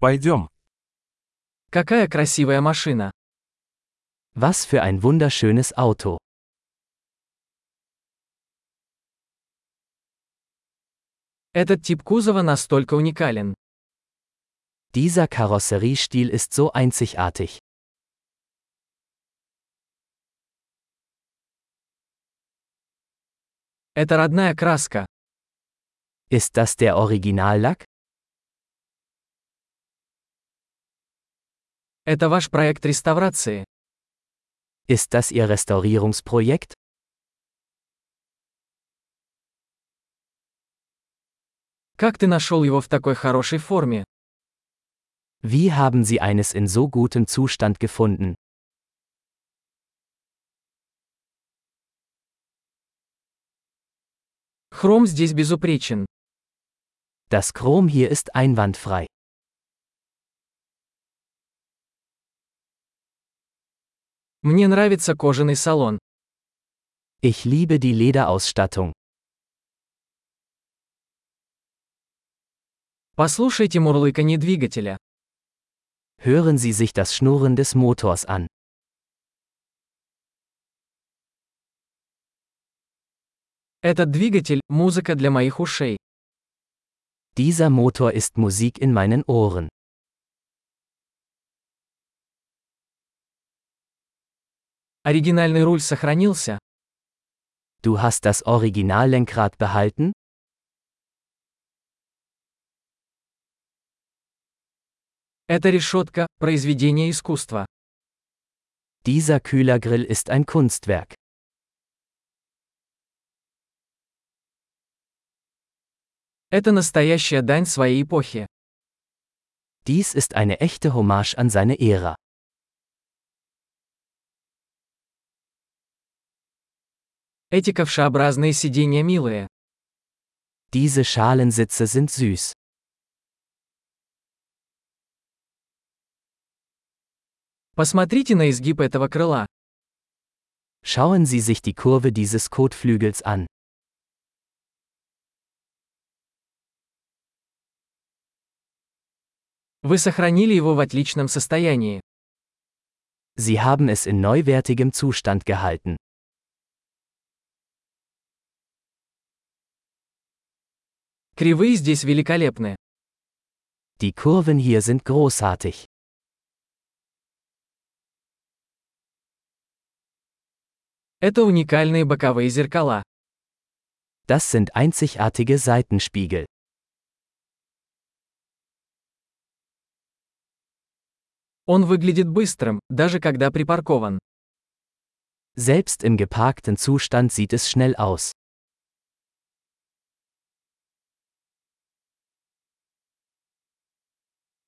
Пойдем. Какая красивая машина. Was für ein wunderschönes Auto. Этот тип кузова настолько уникален. Dieser Karosseriestil ist so einzigartig. Это родная краска. Ist das der Originallack? Это ваш проект реставрации. Ist das Ihr Restaurierungsprojekt? Как ты нашел его в такой хорошей форме? Wie haben Sie eines in so gutem Zustand gefunden? Хром здесь безупречен. Das Chrom hier ist einwandfrei. Мне нравится кожаный салон. Ich liebe die Lederausstattung. Послушайте мурлыканье двигателя. Hören Sie sich das Schnurren des Motors an. Этот двигатель – музыка для моих ушей. Dieser Motor ist Musik in meinen Ohren. Оригинальный руль сохранился? Du hast das Originallenkrad behalten? Эта решетка – произведение искусства. Dieser Kühlergrill ist ein Kunstwerk. Это настоящая дань своей эпохи. Dies ist eine echte Hommage an seine Ära. Эти ковшеобразные сиденья милые. Diese Schalensitze sind süß. Посмотрите на изгиб этого крыла. Schauen Sie sich die Kurve dieses Kotflügels an. Вы сохранили его в отличном состоянии. Sie haben es in neuwertigem Zustand gehalten. Кривые здесь великолепны. Die Kurven hier sind großartig. Это уникальные боковые зеркала. Das sind einzigartige Seitenspiegel. Он выглядит быстрым, даже когда припаркован. Selbst im geparkten Zustand sieht es schnell aus.